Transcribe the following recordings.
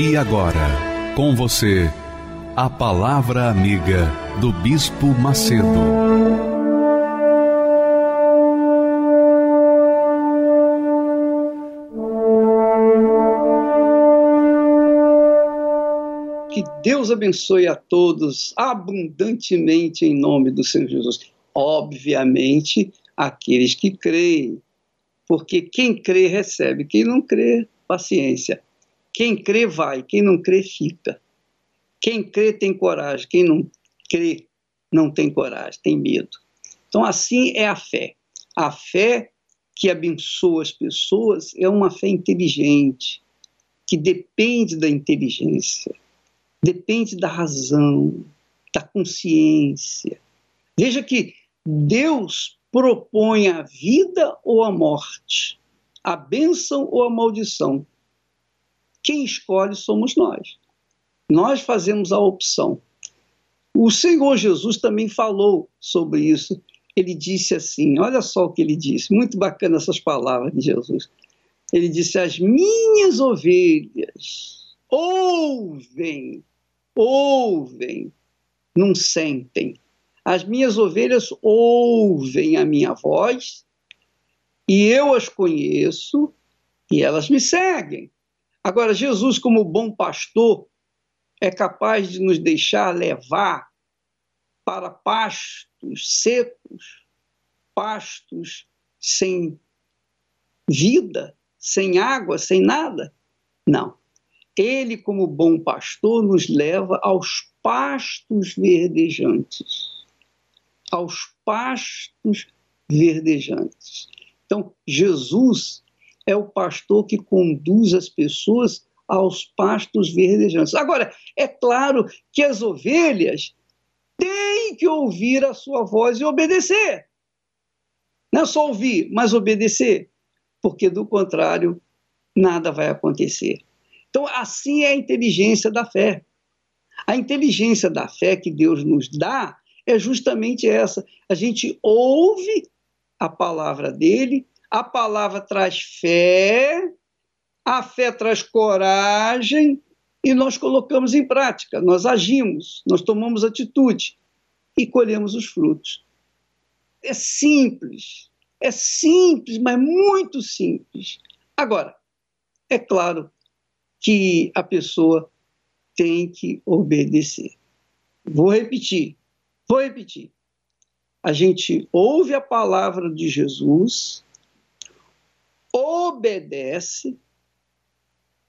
E agora, com você, a Palavra Amiga do Bispo Macedo. Que Deus abençoe a todos abundantemente em nome do Senhor Jesus. Obviamente, aqueles que creem, porque quem crê recebe, quem não crê, paciência. Quem crê vai, quem não crê fica. Quem crê tem coragem, quem não crê não tem coragem, tem medo. Então, assim é a fé. A fé que abençoa as pessoas é uma fé inteligente, que depende da inteligência, depende da razão, da consciência. Veja que Deus propõe a vida ou a morte, a bênção ou a maldição. Quem escolhe somos nós. Nós fazemos a opção. O Senhor Jesus também falou sobre isso. Ele disse assim: olha só o que ele disse, muito bacana essas palavras de Jesus. Ele disse: As minhas ovelhas ouvem, ouvem, não sentem. As minhas ovelhas ouvem a minha voz e eu as conheço e elas me seguem. Agora, Jesus, como bom pastor, é capaz de nos deixar levar para pastos secos, pastos sem vida, sem água, sem nada? Não. Ele, como bom pastor, nos leva aos pastos verdejantes. Aos pastos verdejantes. Então, Jesus é o pastor que conduz as pessoas aos pastos verdejantes. Agora, é claro que as ovelhas têm que ouvir a sua voz e obedecer. Não é só ouvir, mas obedecer, porque do contrário, nada vai acontecer. Então, assim é a inteligência da fé. A inteligência da fé que Deus nos dá é justamente essa. A gente ouve a palavra dele, a palavra traz fé, a fé traz coragem e nós colocamos em prática, nós agimos, nós tomamos atitude e colhemos os frutos. É simples, é simples, mas muito simples. Agora, é claro que a pessoa tem que obedecer. Vou repetir, vou repetir. A gente ouve a palavra de Jesus, obedece.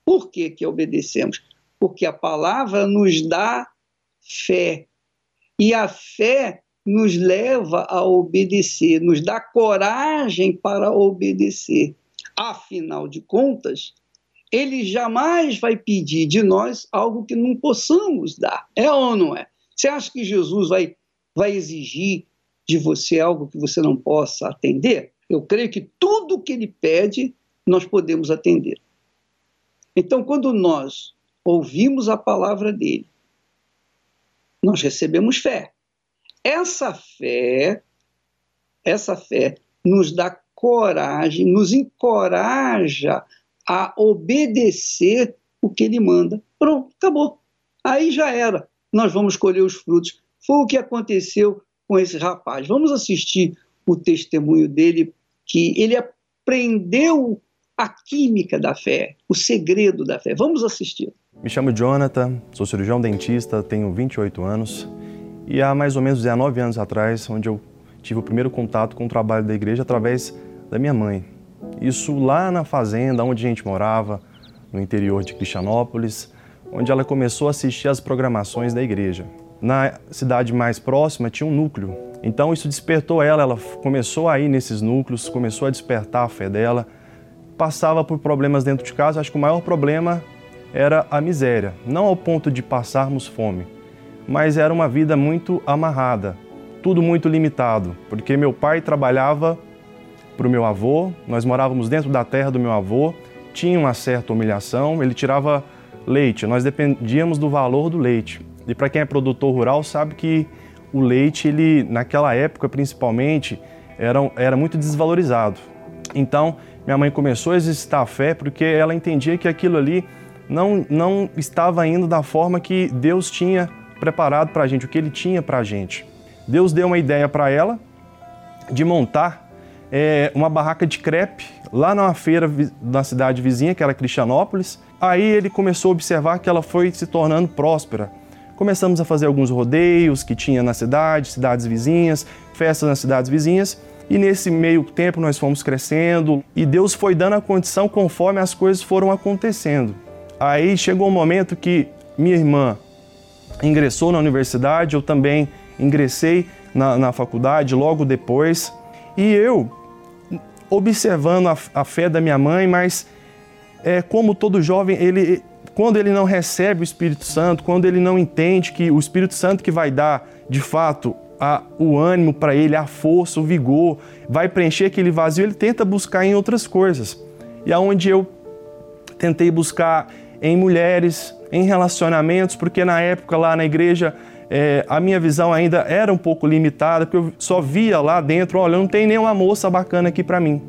Por que, que obedecemos? Porque a palavra nos dá fé. E a fé nos leva a obedecer, nos dá coragem para obedecer. Afinal de contas, ele jamais vai pedir de nós algo que não possamos dar. É ou não é? Você acha que Jesus vai, vai exigir de você algo que você não possa atender? Eu creio que tudo que ele pede, nós podemos atender. Então, quando nós ouvimos a palavra dele, nós recebemos fé. Essa fé, essa fé nos dá coragem, nos encoraja a obedecer o que ele manda. Pronto, acabou. Aí já era. Nós vamos colher os frutos. Foi o que aconteceu com esse rapaz. Vamos assistir o testemunho dele que ele aprendeu a química da fé, o segredo da fé. Vamos assistir. Me chamo Jonathan, sou cirurgião dentista, tenho 28 anos e há mais ou menos 19 anos atrás, onde eu tive o primeiro contato com o trabalho da igreja através da minha mãe. Isso lá na fazenda onde a gente morava, no interior de Cristianópolis, onde ela começou a assistir às programações da igreja. Na cidade mais próxima tinha um núcleo então isso despertou ela, ela começou a ir nesses núcleos, começou a despertar a fé dela passava por problemas dentro de casa, acho que o maior problema era a miséria. Não ao ponto de passarmos fome, mas era uma vida muito amarrada, tudo muito limitado, porque meu pai trabalhava para o meu avô, nós morávamos dentro da terra do meu avô, tinha uma certa humilhação, ele tirava leite, nós dependíamos do valor do leite. E para quem é produtor rural sabe que o leite, ele naquela época principalmente, era, era muito desvalorizado. Então, minha mãe começou a exercitar a fé porque ela entendia que aquilo ali não, não estava indo da forma que Deus tinha preparado para a gente, o que Ele tinha para a gente. Deus deu uma ideia para ela de montar é, uma barraca de crepe lá numa feira na cidade vizinha, que era Cristianópolis. Aí ele começou a observar que ela foi se tornando próspera. Começamos a fazer alguns rodeios que tinha na cidade, cidades vizinhas, festas nas cidades vizinhas. E nesse meio tempo nós fomos crescendo e Deus foi dando a condição conforme as coisas foram acontecendo. Aí chegou um momento que minha irmã ingressou na universidade, eu também ingressei na, na faculdade logo depois. E eu, observando a, a fé da minha mãe, mas é, como todo jovem, ele, quando ele não recebe o Espírito Santo, quando ele não entende que o Espírito Santo que vai dar, de fato, a, o ânimo para ele, a força, o vigor, vai preencher aquele vazio, ele tenta buscar em outras coisas. E aonde eu tentei buscar em mulheres, em relacionamentos, porque na época lá na igreja é, a minha visão ainda era um pouco limitada, porque eu só via lá dentro, olha, não tem nenhuma moça bacana aqui para mim.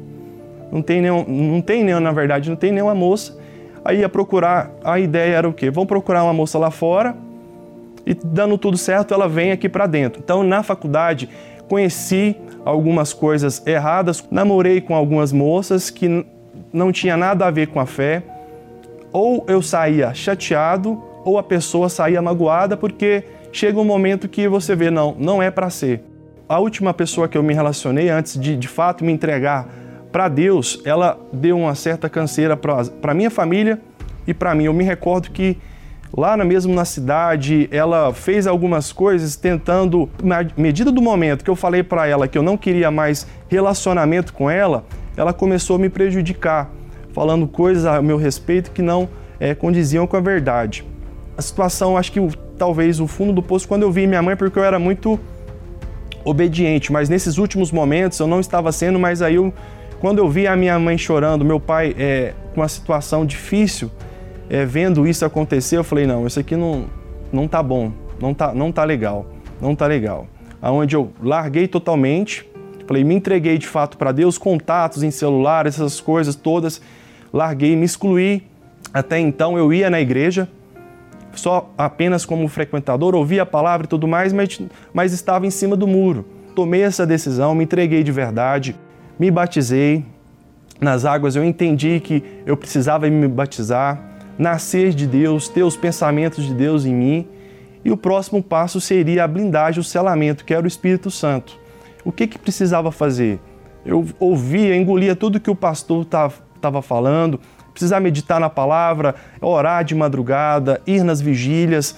Não tem nenhum, não tem nenhum, na verdade, não tem nenhuma moça. Aí ia procurar, a ideia era o quê? Vamos procurar uma moça lá fora, e dando tudo certo, ela vem aqui para dentro. Então, na faculdade, conheci algumas coisas erradas, namorei com algumas moças que não tinha nada a ver com a fé. Ou eu saía chateado, ou a pessoa saía magoada, porque chega um momento que você vê, não, não é para ser. A última pessoa que eu me relacionei antes de de fato me entregar para Deus, ela deu uma certa canseira para minha família e para mim. Eu me recordo que lá mesmo na cidade, ela fez algumas coisas tentando, na medida do momento que eu falei para ela que eu não queria mais relacionamento com ela, ela começou a me prejudicar, falando coisas a meu respeito que não é, condiziam com a verdade. A situação, acho que talvez o fundo do poço, quando eu vi minha mãe, porque eu era muito obediente, mas nesses últimos momentos eu não estava sendo, mas aí eu, quando eu vi a minha mãe chorando, meu pai é, com uma situação difícil, é, vendo isso acontecer, eu falei, não, isso aqui não, não tá bom, não tá, não tá legal, não tá legal. Aonde eu larguei totalmente, falei, me entreguei de fato para Deus, contatos em celular, essas coisas todas, larguei, me excluí. Até então eu ia na igreja, só apenas como frequentador, ouvia a palavra e tudo mais, mas, mas estava em cima do muro. Tomei essa decisão, me entreguei de verdade, me batizei. Nas águas eu entendi que eu precisava me batizar, nascer de Deus, ter os pensamentos de Deus em mim. E o próximo passo seria a blindagem, o selamento, que era o Espírito Santo. O que, que precisava fazer? Eu ouvia, engolia tudo que o pastor estava falando, precisar meditar na palavra, orar de madrugada, ir nas vigílias,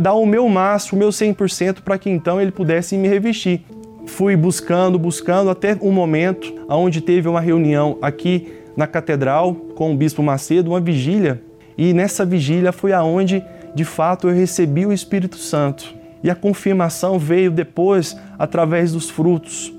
dar o meu máximo, o meu 100% para que então ele pudesse me revestir. Fui buscando, buscando até um momento onde teve uma reunião aqui na catedral com o bispo Macedo, uma vigília e nessa vigília foi aonde, de fato, eu recebi o Espírito Santo. E a confirmação veio depois através dos frutos.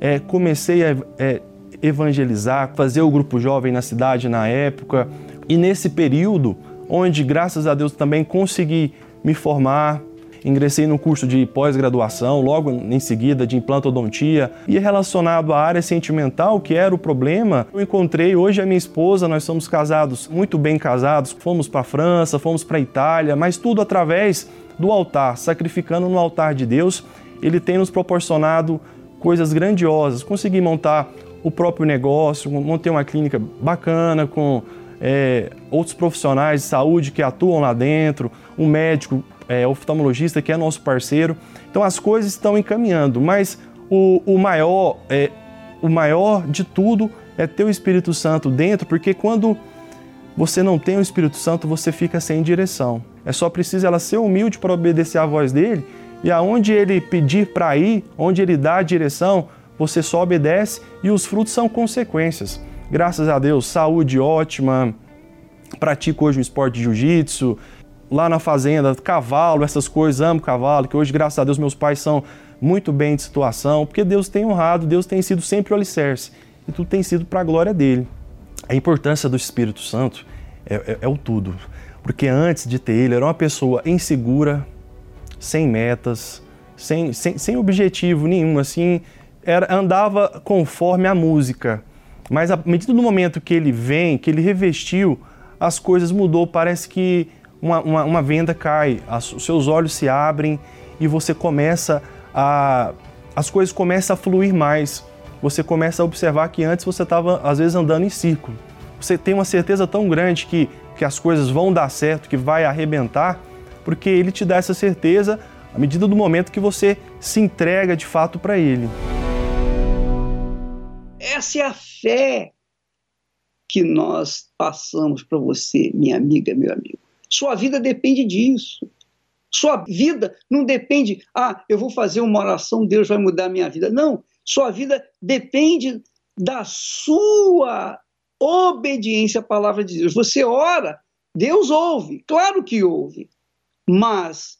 É, comecei a é, evangelizar, fazer o grupo jovem na cidade na época. E nesse período, onde graças a Deus também consegui me formar, ingressei no curso de pós-graduação, logo em seguida de implantodontia, e relacionado à área sentimental, que era o problema, eu encontrei hoje a minha esposa, nós somos casados, muito bem casados, fomos para a França, fomos para a Itália, mas tudo através do altar, sacrificando no altar de Deus, ele tem nos proporcionado coisas grandiosas. Consegui montar o próprio negócio, montei uma clínica bacana com é, outros profissionais de saúde que atuam lá dentro, um médico é, oftalmologista que é nosso parceiro. Então as coisas estão encaminhando, mas o, o maior é, o maior de tudo é ter o Espírito Santo dentro, porque quando você não tem o Espírito Santo, você fica sem direção. É só preciso ela ser humilde para obedecer à voz dele, e aonde ele pedir para ir, onde ele dá a direção, você só obedece e os frutos são consequências. graças a Deus, saúde ótima, pratico hoje um esporte de jiu-jitsu, lá na fazenda, cavalo, essas coisas, amo cavalo, que hoje, graças a Deus, meus pais são muito bem de situação, porque Deus tem honrado, Deus tem sido sempre o alicerce, e tudo tem sido para a glória dele. A importância do Espírito Santo é, é, é o tudo, porque antes de ter ele, era uma pessoa insegura, sem metas, sem, sem, sem objetivo nenhum, assim, era, andava conforme a música. Mas a medida do momento que ele vem, que ele revestiu, as coisas mudou. Parece que uma, uma, uma venda cai, os seus olhos se abrem e você começa a. As coisas começam a fluir mais. Você começa a observar que antes você estava, às vezes, andando em círculo. Você tem uma certeza tão grande que, que as coisas vão dar certo, que vai arrebentar, porque ele te dá essa certeza à medida do momento que você se entrega de fato para ele. Essa é a fé que nós passamos para você, minha amiga, meu amigo. Sua vida depende disso. Sua vida não depende, ah, eu vou fazer uma oração, Deus vai mudar a minha vida. Não, sua vida depende da sua obediência à palavra de Deus. Você ora, Deus ouve, claro que ouve, mas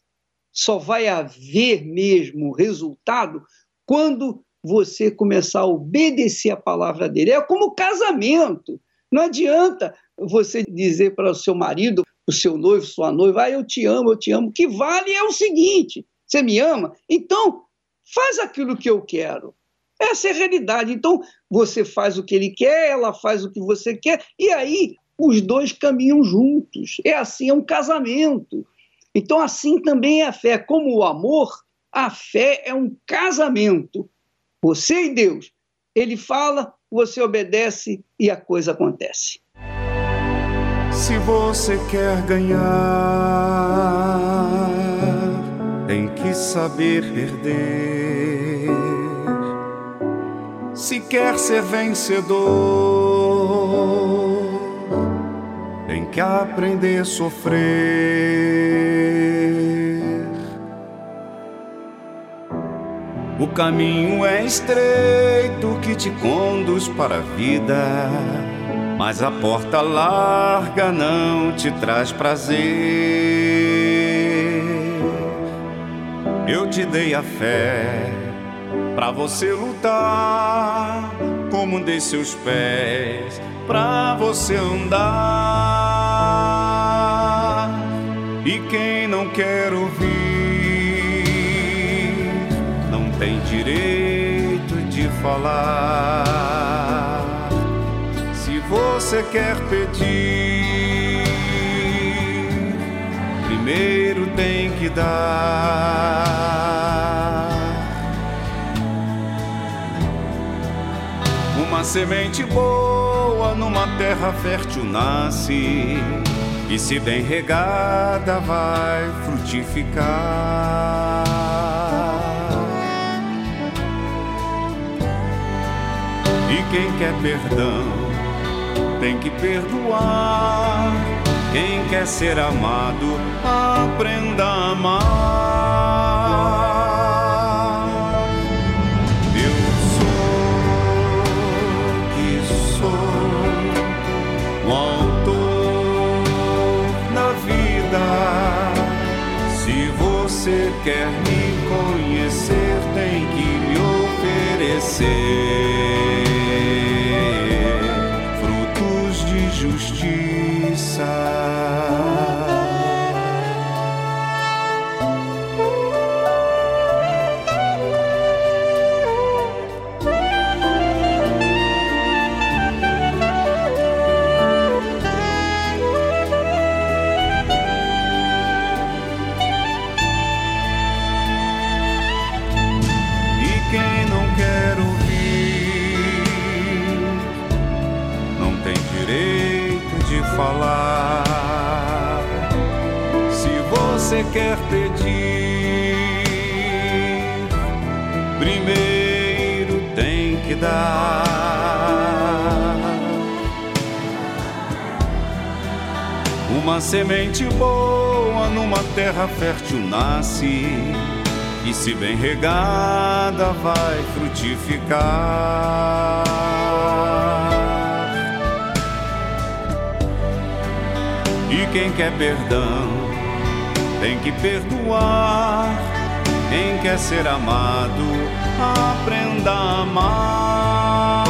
só vai haver mesmo resultado quando você começar a obedecer a palavra dele. É como casamento. Não adianta você dizer para o seu marido, o seu noivo, sua noiva, ah, eu te amo, eu te amo. O que vale é o seguinte: você me ama? Então, faz aquilo que eu quero. Essa é a realidade. Então, você faz o que ele quer, ela faz o que você quer, e aí os dois caminham juntos. É assim, é um casamento. Então, assim também é a fé. Como o amor, a fé é um casamento. Você e Deus. Ele fala, você obedece e a coisa acontece. Se você quer ganhar, tem que saber perder. Se quer ser vencedor, tem que aprender a sofrer. O caminho é estreito que te conduz para a vida, mas a porta larga não te traz prazer. Eu te dei a fé para você lutar, como dei seus pés para você andar. E quem não quer ouvir tem direito de falar. Você quer pedir, primeiro tem que dar. Uma semente boa numa terra fértil nasce. E se bem regada vai frutificar. Quem quer perdão tem que perdoar. Quem quer ser amado, aprenda a amar. Eu sou que sou o autor da vida. Se você quer me conhecer, tem que me oferecer. Você Uma semente boa numa terra fértil nasce, e se bem regada vai frutificar. E quem quer perdão tem que perdoar, quem quer ser amado aprenda a amar.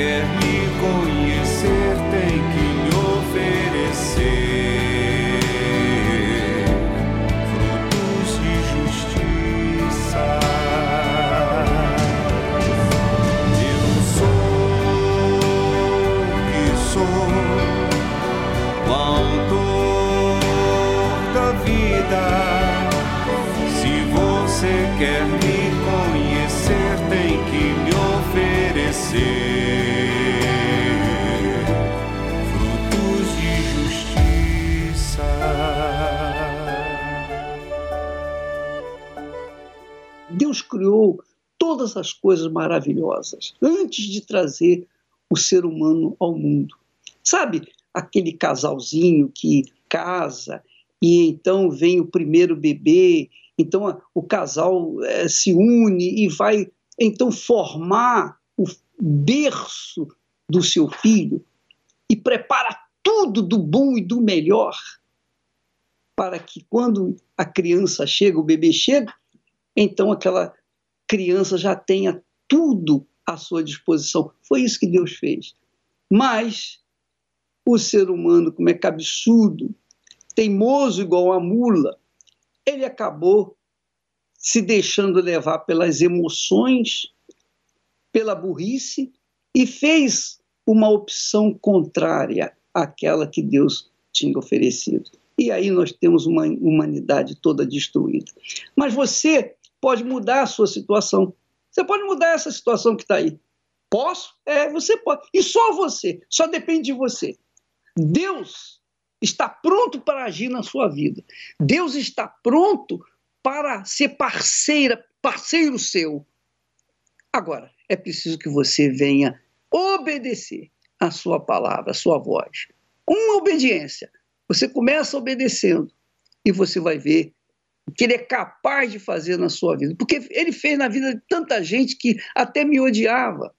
Quer me conhecer, tem que me oferecer. frutos de justiça. Eu sou que sou o autor da vida. Se você quer me conhecer, tem que me oferecer criou todas as coisas maravilhosas antes de trazer o ser humano ao mundo. Sabe aquele casalzinho que casa e então vem o primeiro bebê, então o casal eh, se une e vai então formar o berço do seu filho e prepara tudo do bom e do melhor para que quando a criança chega, o bebê chega, então aquela criança já tenha tudo à sua disposição. Foi isso que Deus fez. Mas o ser humano, como é cabeçudo, teimoso igual a mula, ele acabou se deixando levar pelas emoções, pela burrice e fez uma opção contrária àquela que Deus tinha oferecido. E aí nós temos uma humanidade toda destruída. Mas você pode mudar a sua situação. Você pode mudar essa situação que está aí. Posso? É, você pode. E só você. Só depende de você. Deus está pronto para agir na sua vida. Deus está pronto para ser parceira, parceiro seu. Agora, é preciso que você venha obedecer a sua palavra, a sua voz. Uma obediência. Você começa obedecendo e você vai ver o que ele é capaz de fazer na sua vida. Porque ele fez na vida de tanta gente que até me odiava.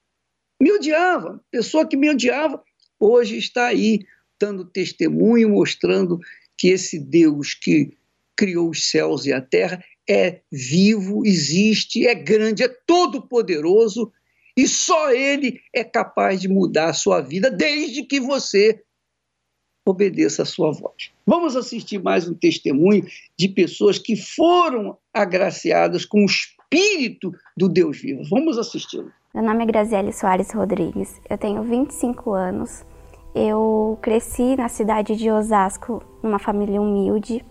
Me odiava. Pessoa que me odiava, hoje está aí dando testemunho, mostrando que esse Deus que criou os céus e a terra é vivo, existe, é grande, é todo-poderoso e só ele é capaz de mudar a sua vida desde que você obedeça a sua voz. Vamos assistir mais um testemunho de pessoas que foram agraciadas com o espírito do Deus vivo. Vamos assisti-lo. Meu nome é Graziele Soares Rodrigues, eu tenho 25 anos, eu cresci na cidade de Osasco, numa família humilde,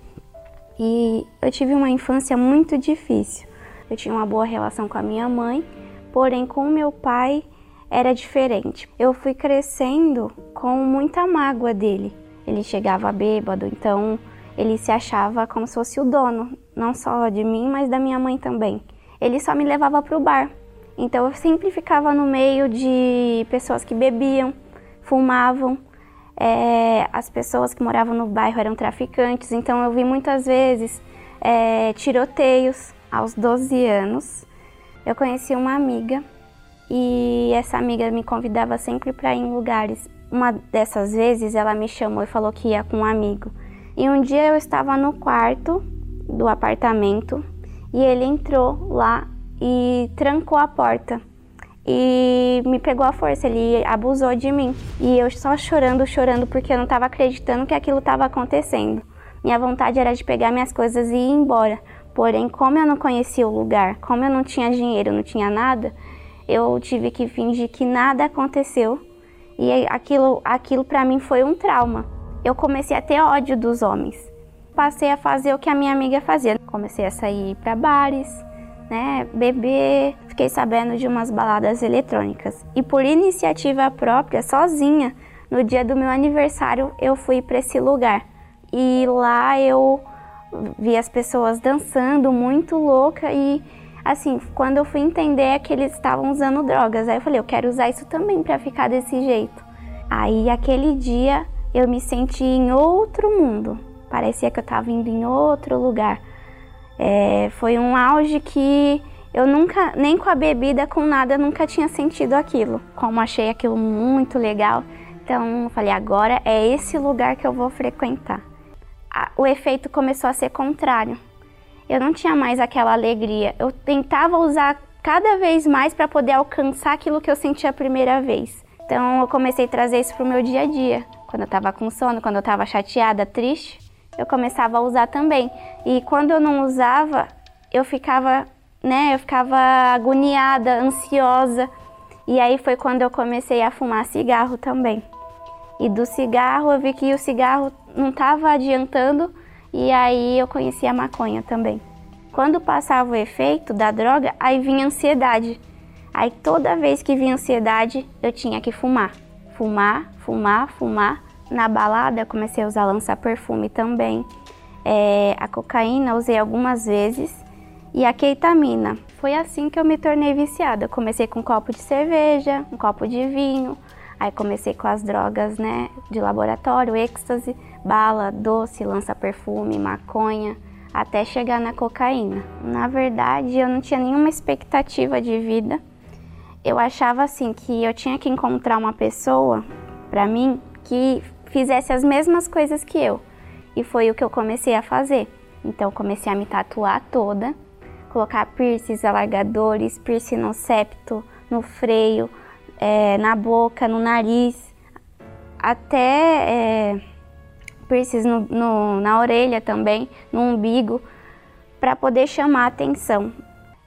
e eu tive uma infância muito difícil. Eu tinha uma boa relação com a minha mãe, porém com o meu pai era diferente. Eu fui crescendo com muita mágoa dele. Ele chegava bêbado, então ele se achava como se fosse o dono, não só de mim, mas da minha mãe também. Ele só me levava para o bar. Então eu sempre ficava no meio de pessoas que bebiam, fumavam. É, as pessoas que moravam no bairro eram traficantes, então eu vi muitas vezes é, tiroteios. Aos 12 anos, eu conheci uma amiga e essa amiga me convidava sempre para ir em lugares. Uma dessas vezes ela me chamou e falou que ia com um amigo. E um dia eu estava no quarto do apartamento e ele entrou lá e trancou a porta e me pegou à força, ele abusou de mim. E eu só chorando, chorando porque eu não estava acreditando que aquilo estava acontecendo. Minha vontade era de pegar minhas coisas e ir embora. Porém, como eu não conhecia o lugar, como eu não tinha dinheiro, não tinha nada, eu tive que fingir que nada aconteceu. E aquilo, aquilo para mim foi um trauma. Eu comecei a ter ódio dos homens. Passei a fazer o que a minha amiga fazia. Comecei a sair para bares, né, beber. Fiquei sabendo de umas baladas eletrônicas. E por iniciativa própria, sozinha, no dia do meu aniversário, eu fui para esse lugar. E lá eu vi as pessoas dançando muito louca e assim, quando eu fui entender é que eles estavam usando drogas, aí eu falei, eu quero usar isso também para ficar desse jeito. Aí aquele dia eu me senti em outro mundo. Parecia que eu estava indo em outro lugar. É, foi um auge que eu nunca, nem com a bebida, com nada, nunca tinha sentido aquilo. Como achei aquilo muito legal, então eu falei, agora é esse lugar que eu vou frequentar. O efeito começou a ser contrário. Eu não tinha mais aquela alegria. Eu tentava usar cada vez mais para poder alcançar aquilo que eu senti a primeira vez. Então eu comecei a trazer isso para o meu dia a dia. Quando eu estava com sono, quando eu estava chateada, triste, eu começava a usar também. E quando eu não usava, eu ficava, né, eu ficava agoniada, ansiosa. E aí foi quando eu comecei a fumar cigarro também. E do cigarro eu vi que o cigarro não estava adiantando e aí eu conheci a maconha também. Quando passava o efeito da droga, aí vinha ansiedade. Aí toda vez que vinha ansiedade, eu tinha que fumar. Fumar, fumar, fumar. Na balada comecei a usar lança-perfume também. É, a cocaína usei algumas vezes. E a keitamina. Foi assim que eu me tornei viciada. Comecei com um copo de cerveja, um copo de vinho. Aí comecei com as drogas, né, de laboratório, êxtase, bala, doce, lança-perfume, maconha até chegar na cocaína. Na verdade, eu não tinha nenhuma expectativa de vida eu achava assim que eu tinha que encontrar uma pessoa para mim que fizesse as mesmas coisas que eu. E foi o que eu comecei a fazer. Então comecei a me tatuar toda, colocar piercings, alargadores, piercing no septo, no freio, é, na boca, no nariz, até é, piercings no, no, na orelha também, no umbigo, para poder chamar atenção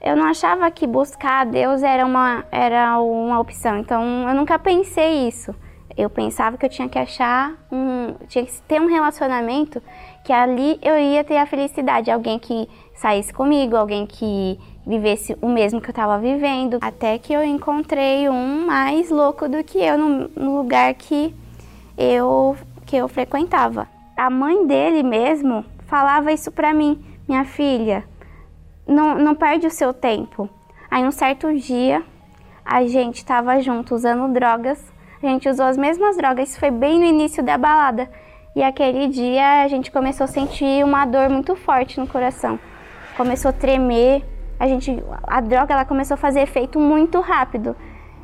eu não achava que buscar a Deus era uma, era uma opção. Então eu nunca pensei isso. Eu pensava que eu tinha que achar um, tinha que ter um relacionamento que ali eu ia ter a felicidade, alguém que saísse comigo, alguém que vivesse o mesmo que eu estava vivendo, até que eu encontrei um mais louco do que eu no, no lugar que eu que eu frequentava. A mãe dele mesmo falava isso para mim, minha filha, não, não perde o seu tempo. Aí um certo dia a gente estava junto usando drogas, a gente usou as mesmas drogas, isso foi bem no início da balada. E aquele dia a gente começou a sentir uma dor muito forte no coração. Começou a tremer, a gente a droga ela começou a fazer efeito muito rápido.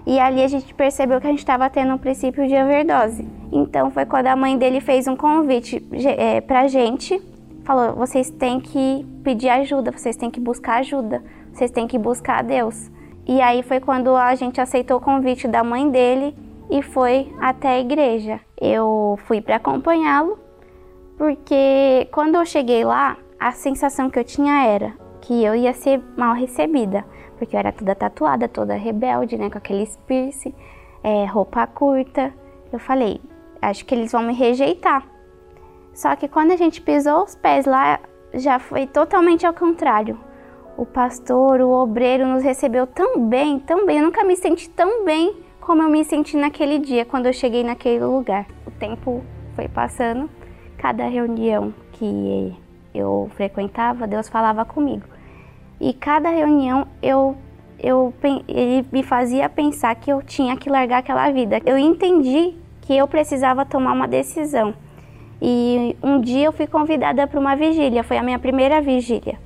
E ali a gente percebeu que a gente estava tendo um princípio de overdose. Então foi quando a mãe dele fez um convite é, pra gente falou: vocês têm que pedir ajuda, vocês têm que buscar ajuda, vocês têm que buscar a Deus. E aí foi quando a gente aceitou o convite da mãe dele e foi até a igreja. Eu fui para acompanhá-lo, porque quando eu cheguei lá, a sensação que eu tinha era que eu ia ser mal recebida, porque eu era toda tatuada, toda rebelde, né, com aquele piercing, é, roupa curta. Eu falei, acho que eles vão me rejeitar. Só que quando a gente pisou os pés lá, já foi totalmente ao contrário. O pastor, o obreiro nos recebeu tão bem, tão bem. Eu nunca me senti tão bem como eu me senti naquele dia, quando eu cheguei naquele lugar. O tempo foi passando, cada reunião que eu frequentava, Deus falava comigo. E cada reunião eu, eu, ele me fazia pensar que eu tinha que largar aquela vida. Eu entendi que eu precisava tomar uma decisão. E um dia eu fui convidada para uma vigília, foi a minha primeira vigília.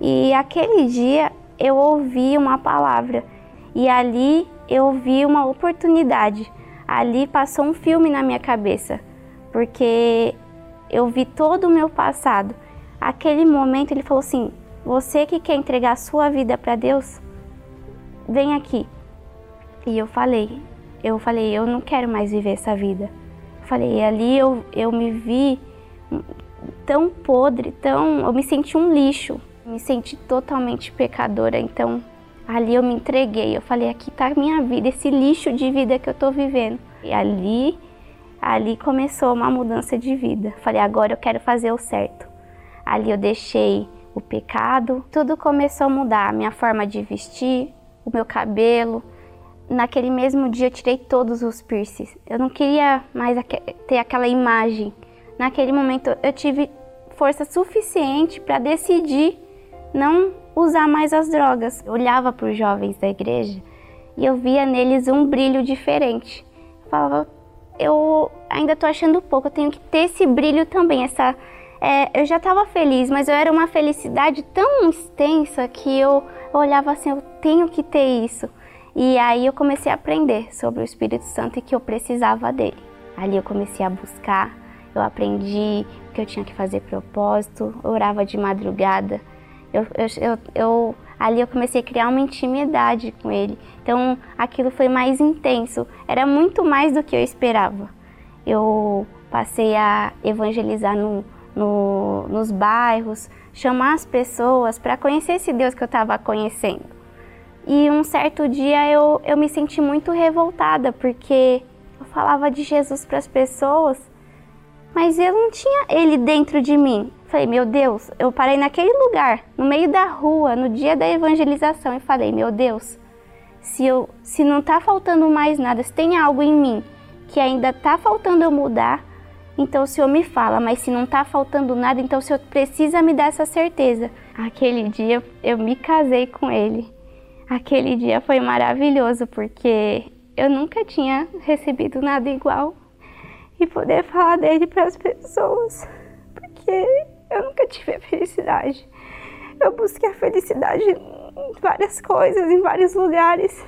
E aquele dia eu ouvi uma palavra e ali eu vi uma oportunidade. Ali passou um filme na minha cabeça, porque eu vi todo o meu passado. Aquele momento ele falou assim: "Você que quer entregar a sua vida para Deus, vem aqui". E eu falei, eu falei, eu não quero mais viver essa vida falei, ali eu, eu me vi tão podre, tão. Eu me senti um lixo, me senti totalmente pecadora. Então ali eu me entreguei. Eu falei, aqui tá minha vida, esse lixo de vida que eu tô vivendo. E ali, ali começou uma mudança de vida. Falei, agora eu quero fazer o certo. Ali eu deixei o pecado, tudo começou a mudar. Minha forma de vestir, o meu cabelo, naquele mesmo dia eu tirei todos os piercings. Eu não queria mais ter aquela imagem. Naquele momento eu tive força suficiente para decidir não usar mais as drogas. Eu olhava para os jovens da igreja e eu via neles um brilho diferente. Eu falava, eu ainda estou achando pouco, eu tenho que ter esse brilho também, essa, é, eu já estava feliz, mas eu era uma felicidade tão extensa que eu olhava assim, eu tenho que ter isso. E aí eu comecei a aprender sobre o Espírito Santo e que eu precisava dele. Ali eu comecei a buscar, eu aprendi que eu tinha que fazer propósito, eu orava de madrugada. Eu, eu, eu, ali eu comecei a criar uma intimidade com ele. Então aquilo foi mais intenso, era muito mais do que eu esperava. Eu passei a evangelizar no, no, nos bairros, chamar as pessoas para conhecer esse Deus que eu estava conhecendo. E um certo dia eu, eu me senti muito revoltada porque eu falava de Jesus para as pessoas, mas eu não tinha ele dentro de mim. Falei, meu Deus, eu parei naquele lugar, no meio da rua, no dia da evangelização, e falei, meu Deus, se, eu, se não está faltando mais nada, se tem algo em mim que ainda está faltando eu mudar, então o Senhor me fala, mas se não está faltando nada, então o Senhor precisa me dar essa certeza. Aquele dia eu me casei com ele. Aquele dia foi maravilhoso porque eu nunca tinha recebido nada igual e poder falar dele para as pessoas, porque eu nunca tive a felicidade. Eu busquei a felicidade em várias coisas, em vários lugares.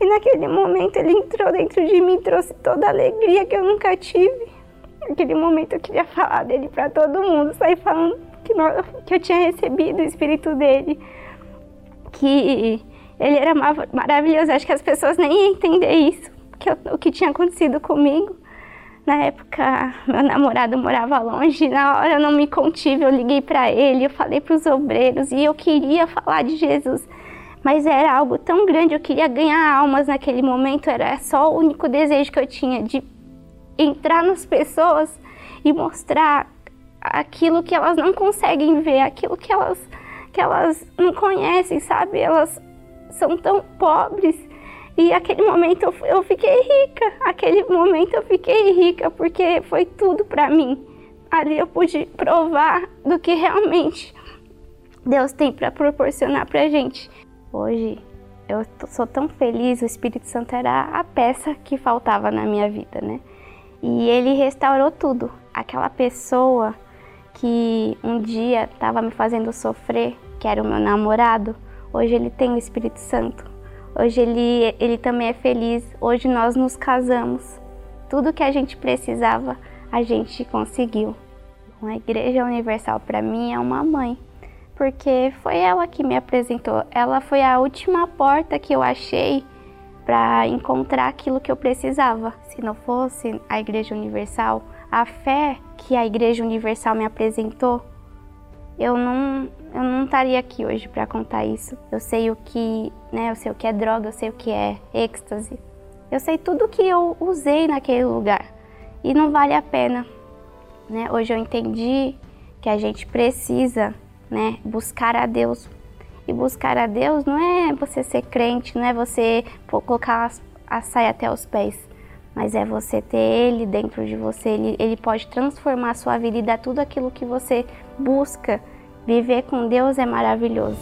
E naquele momento ele entrou dentro de mim e trouxe toda a alegria que eu nunca tive. Naquele momento eu queria falar dele para todo mundo, sair falando que, nós, que eu tinha recebido o espírito dele que ele era maravilhoso. Acho que as pessoas nem iam entender isso, que eu, o que tinha acontecido comigo. Na época, meu namorado morava longe, na hora eu não me contive, eu liguei para ele, eu falei para os obreiros e eu queria falar de Jesus. Mas era algo tão grande, eu queria ganhar almas naquele momento, era só o único desejo que eu tinha de entrar nas pessoas e mostrar aquilo que elas não conseguem ver, aquilo que elas que elas não conhecem, sabe? Elas são tão pobres. E aquele momento eu, eu fiquei rica. Aquele momento eu fiquei rica porque foi tudo para mim. Ali eu pude provar do que realmente Deus tem para proporcionar pra gente. Hoje eu sou tão feliz, o Espírito Santo era a peça que faltava na minha vida, né? E ele restaurou tudo. Aquela pessoa que um dia estava me fazendo sofrer, que era o meu namorado, hoje ele tem o Espírito Santo. Hoje ele, ele também é feliz. Hoje nós nos casamos. Tudo que a gente precisava, a gente conseguiu. A Igreja Universal para mim é uma mãe, porque foi ela que me apresentou. Ela foi a última porta que eu achei para encontrar aquilo que eu precisava. Se não fosse a Igreja Universal, a fé que a Igreja Universal me apresentou, eu não, eu não estaria aqui hoje para contar isso. Eu sei o que, né, eu sei o que é droga, eu sei o que é êxtase. Eu sei tudo que eu usei naquele lugar e não vale a pena, né? Hoje eu entendi que a gente precisa, né, buscar a Deus. E buscar a Deus não é você ser crente, não é você colocar a saia até os pés mas é você ter Ele dentro de você. Ele, ele pode transformar a sua vida e dar tudo aquilo que você busca. Viver com Deus é maravilhoso.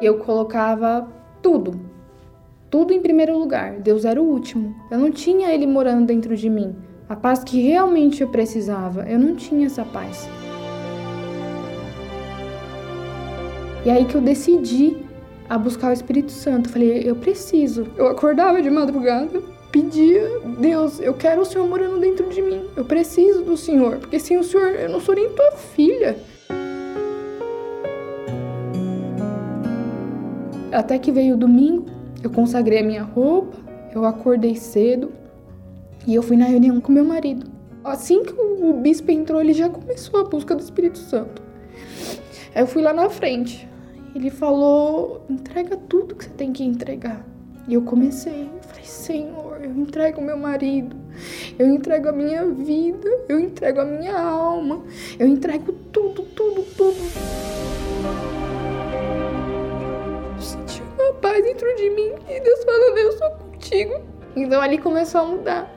Eu colocava tudo, tudo em primeiro lugar. Deus era o último. Eu não tinha Ele morando dentro de mim. A paz que realmente eu precisava, eu não tinha essa paz. E aí que eu decidi a buscar o Espírito Santo. falei, eu preciso. Eu acordava de madrugada, pedia, Deus, eu quero o Senhor morando dentro de mim. Eu preciso do Senhor, porque sem o Senhor eu não sou nem tua filha. Até que veio o domingo, eu consagrei a minha roupa, eu acordei cedo e eu fui na reunião com meu marido. Assim que o bispo entrou, ele já começou a busca do Espírito Santo. Aí eu fui lá na frente. Ele falou: entrega tudo que você tem que entregar. E eu comecei. Eu falei: Senhor, eu entrego meu marido, eu entrego a minha vida, eu entrego a minha alma, eu entrego tudo, tudo, tudo. Uma paz dentro de mim e Deus falando: Eu sou contigo. Então ali começou a mudar.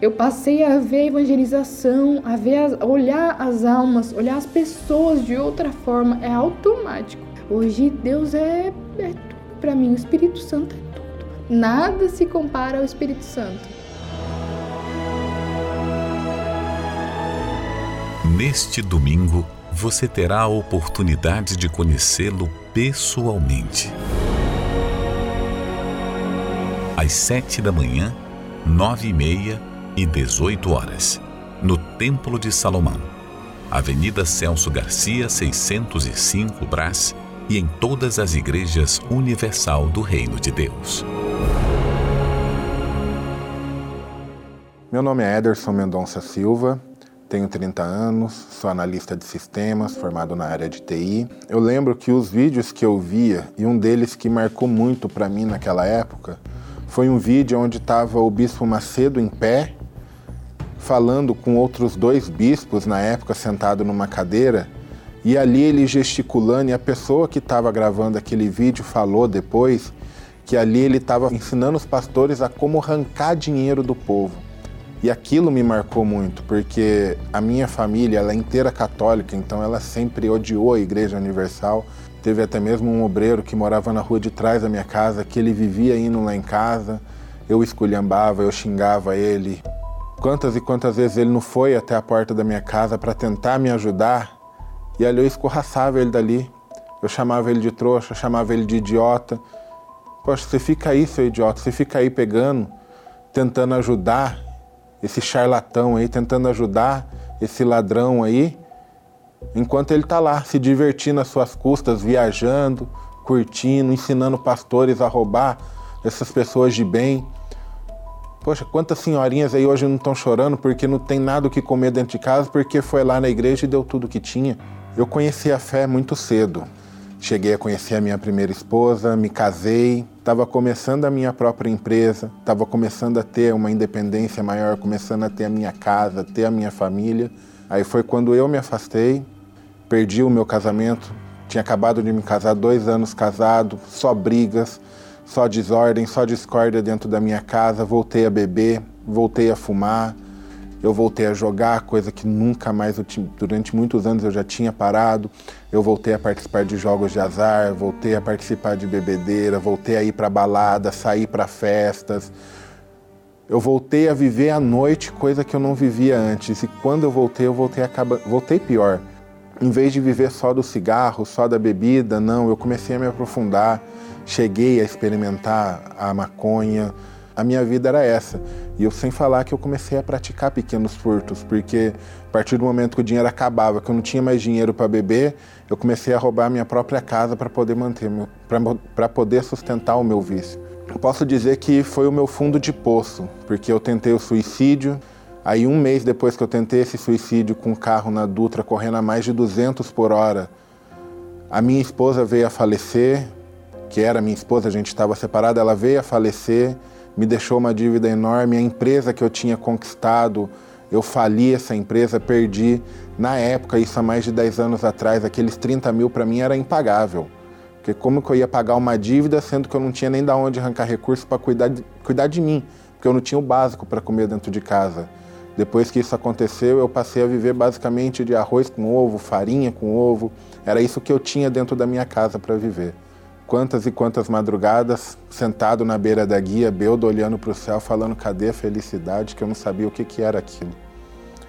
Eu passei a ver a evangelização, a ver, as, a olhar as almas, olhar as pessoas de outra forma. É automático. Hoje Deus é, é tudo para mim, o Espírito Santo é tudo. nada se compara ao Espírito Santo. Neste domingo, você terá a oportunidade de conhecê-lo pessoalmente. Às sete da manhã, nove e meia e dezoito horas, no Templo de Salomão, Avenida Celso Garcia, 605 Brás, e em todas as igrejas universal do Reino de Deus. Meu nome é Ederson Mendonça Silva, tenho 30 anos, sou analista de sistemas, formado na área de TI. Eu lembro que os vídeos que eu via, e um deles que marcou muito para mim naquela época, foi um vídeo onde estava o bispo Macedo em pé, falando com outros dois bispos na época sentado numa cadeira, e ali ele gesticulando, e a pessoa que estava gravando aquele vídeo falou depois que ali ele estava ensinando os pastores a como arrancar dinheiro do povo. E aquilo me marcou muito, porque a minha família ela é inteira católica, então ela sempre odiou a Igreja Universal. Teve até mesmo um obreiro que morava na rua de trás da minha casa, que ele vivia indo lá em casa. Eu esculhambava, eu xingava ele. Quantas e quantas vezes ele não foi até a porta da minha casa para tentar me ajudar e ali eu escorraçava ele dali. Eu chamava ele de trouxa, chamava ele de idiota. Poxa, você fica aí, seu idiota, você fica aí pegando, tentando ajudar esse charlatão aí, tentando ajudar esse ladrão aí, enquanto ele está lá se divertindo às suas custas, viajando, curtindo, ensinando pastores a roubar essas pessoas de bem. Poxa, quantas senhorinhas aí hoje não estão chorando porque não tem nada o que comer dentro de casa porque foi lá na igreja e deu tudo que tinha. Eu conheci a fé muito cedo. Cheguei a conhecer a minha primeira esposa, me casei, estava começando a minha própria empresa, estava começando a ter uma independência maior, começando a ter a minha casa, ter a minha família. Aí foi quando eu me afastei, perdi o meu casamento, tinha acabado de me casar, dois anos casado, só brigas, só desordem, só discórdia dentro da minha casa, voltei a beber, voltei a fumar, eu voltei a jogar, coisa que nunca mais, durante muitos anos eu já tinha parado. Eu voltei a participar de jogos de azar, voltei a participar de bebedeira, voltei a ir para balada, sair para festas. Eu voltei a viver a noite, coisa que eu não vivia antes. E quando eu voltei, eu voltei, acaba... voltei pior. Em vez de viver só do cigarro, só da bebida, não, eu comecei a me aprofundar. Cheguei a experimentar a maconha, a minha vida era essa. E eu sem falar que eu comecei a praticar pequenos furtos, porque a partir do momento que o dinheiro acabava, que eu não tinha mais dinheiro para beber, eu comecei a roubar a minha própria casa para poder manter, para poder sustentar o meu vício. Eu posso dizer que foi o meu fundo de poço, porque eu tentei o suicídio, aí um mês depois que eu tentei esse suicídio com o carro na Dutra correndo a mais de 200 por hora, a minha esposa veio a falecer, que era minha esposa, a gente estava separado, ela veio a falecer, me deixou uma dívida enorme. A empresa que eu tinha conquistado, eu fali essa empresa, perdi. Na época, isso há mais de 10 anos atrás, aqueles 30 mil para mim era impagável. Porque como que eu ia pagar uma dívida sendo que eu não tinha nem da onde arrancar recursos para cuidar, de, cuidar de mim? Porque eu não tinha o básico para comer dentro de casa. Depois que isso aconteceu, eu passei a viver basicamente de arroz com ovo, farinha com ovo. Era isso que eu tinha dentro da minha casa para viver. Quantas e quantas madrugadas, sentado na beira da guia, Beldo olhando para o céu, falando cadê a felicidade, que eu não sabia o que, que era aquilo.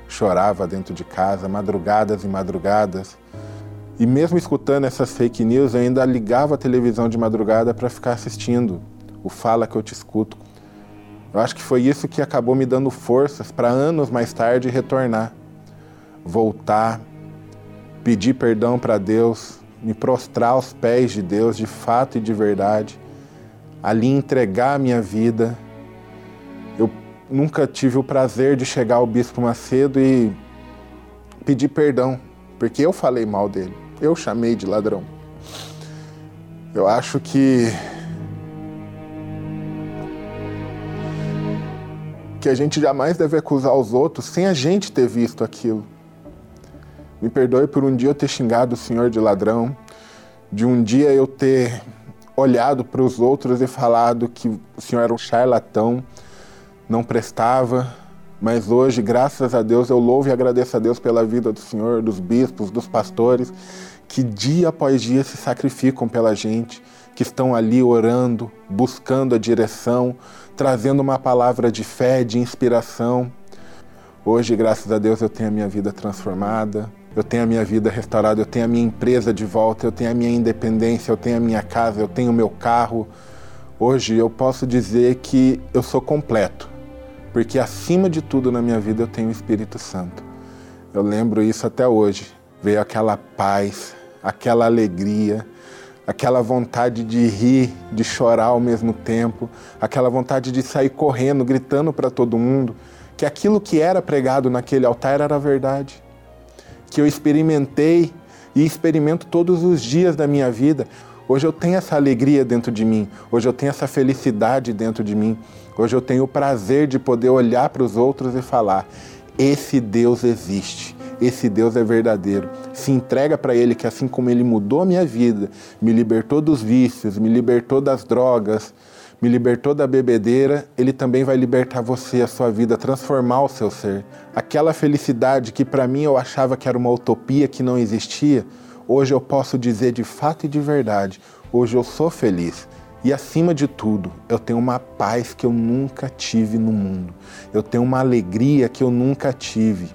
Chorava dentro de casa, madrugadas e madrugadas. E mesmo escutando essas fake news, eu ainda ligava a televisão de madrugada para ficar assistindo o Fala que eu te escuto. Eu acho que foi isso que acabou me dando forças para anos mais tarde retornar, voltar, pedir perdão para Deus, me prostrar aos pés de Deus de fato e de verdade, ali entregar a minha vida. Eu nunca tive o prazer de chegar ao Bispo Macedo e pedir perdão, porque eu falei mal dele, eu chamei de ladrão. Eu acho que que a gente jamais deve acusar os outros sem a gente ter visto aquilo. Me perdoe por um dia eu ter xingado o senhor de ladrão, de um dia eu ter olhado para os outros e falado que o senhor era um charlatão, não prestava, mas hoje, graças a Deus, eu louvo e agradeço a Deus pela vida do senhor, dos bispos, dos pastores, que dia após dia se sacrificam pela gente, que estão ali orando, buscando a direção, trazendo uma palavra de fé, de inspiração. Hoje, graças a Deus, eu tenho a minha vida transformada, eu tenho a minha vida restaurada, eu tenho a minha empresa de volta, eu tenho a minha independência, eu tenho a minha casa, eu tenho o meu carro. Hoje eu posso dizer que eu sou completo, porque acima de tudo na minha vida eu tenho o Espírito Santo. Eu lembro isso até hoje. Veio aquela paz, aquela alegria, aquela vontade de rir, de chorar ao mesmo tempo, aquela vontade de sair correndo, gritando para todo mundo. Que aquilo que era pregado naquele altar era verdade. Que eu experimentei e experimento todos os dias da minha vida. Hoje eu tenho essa alegria dentro de mim, hoje eu tenho essa felicidade dentro de mim, hoje eu tenho o prazer de poder olhar para os outros e falar: esse Deus existe, esse Deus é verdadeiro. Se entrega para Ele, que assim como Ele mudou a minha vida, me libertou dos vícios, me libertou das drogas, me libertou da bebedeira, Ele também vai libertar você, a sua vida, transformar o seu ser. Aquela felicidade que para mim eu achava que era uma utopia que não existia, hoje eu posso dizer de fato e de verdade: hoje eu sou feliz. E acima de tudo, eu tenho uma paz que eu nunca tive no mundo. Eu tenho uma alegria que eu nunca tive,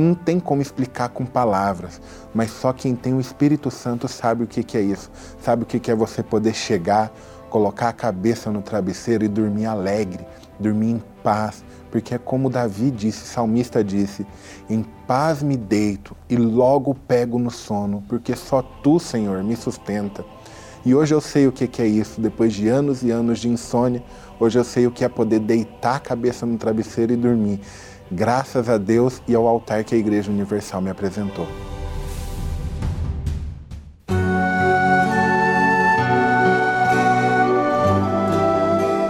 que não tem como explicar com palavras, mas só quem tem o Espírito Santo sabe o que é isso. Sabe o que é você poder chegar colocar a cabeça no travesseiro e dormir alegre, dormir em paz, porque é como Davi disse, salmista disse: Em paz me deito e logo pego no sono, porque só tu, Senhor, me sustenta. E hoje eu sei o que é isso, depois de anos e anos de insônia, hoje eu sei o que é poder deitar a cabeça no travesseiro e dormir, graças a Deus e ao altar que a Igreja Universal me apresentou.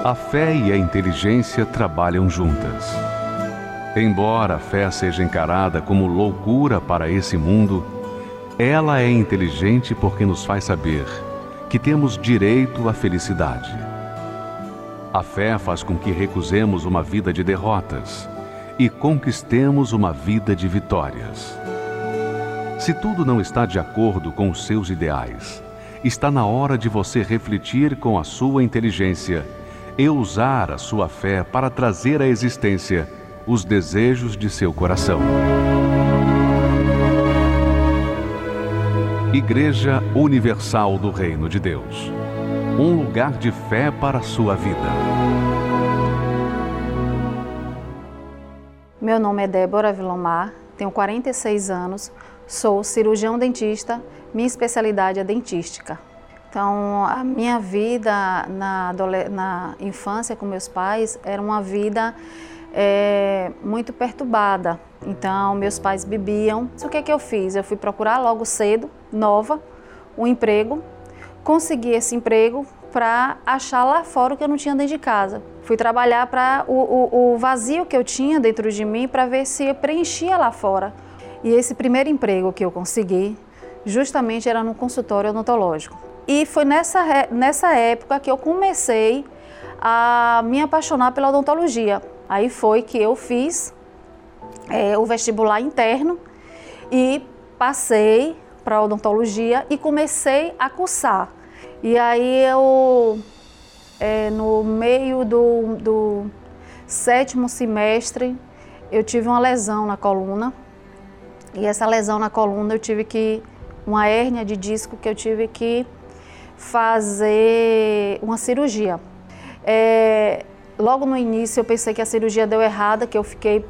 A fé e a inteligência trabalham juntas. Embora a fé seja encarada como loucura para esse mundo, ela é inteligente porque nos faz saber que temos direito à felicidade. A fé faz com que recusemos uma vida de derrotas e conquistemos uma vida de vitórias. Se tudo não está de acordo com os seus ideais, está na hora de você refletir com a sua inteligência e usar a sua fé para trazer à existência os desejos de seu coração. Igreja Universal do Reino de Deus um lugar de fé para a sua vida. Meu nome é Débora Vilomar, tenho 46 anos, sou cirurgião dentista, minha especialidade é dentística. Então, a minha vida na, na infância com meus pais era uma vida é, muito perturbada. Então, meus pais bebiam. O que é que eu fiz? Eu fui procurar logo cedo, nova, um emprego. Consegui esse emprego para achar lá fora o que eu não tinha dentro de casa. Fui trabalhar para o, o, o, vazio que eu tinha dentro de mim para ver se eu preenchia lá fora. E esse primeiro emprego que eu consegui, justamente era no consultório odontológico. E foi nessa, nessa época que eu comecei a me apaixonar pela odontologia. Aí foi que eu fiz é, o vestibular interno e passei para odontologia e comecei a cursar. E aí eu, é, no meio do, do sétimo semestre, eu tive uma lesão na coluna. E essa lesão na coluna eu tive que, uma hérnia de disco que eu tive que fazer uma cirurgia. É, logo no início eu pensei que a cirurgia deu errada, que eu fiquei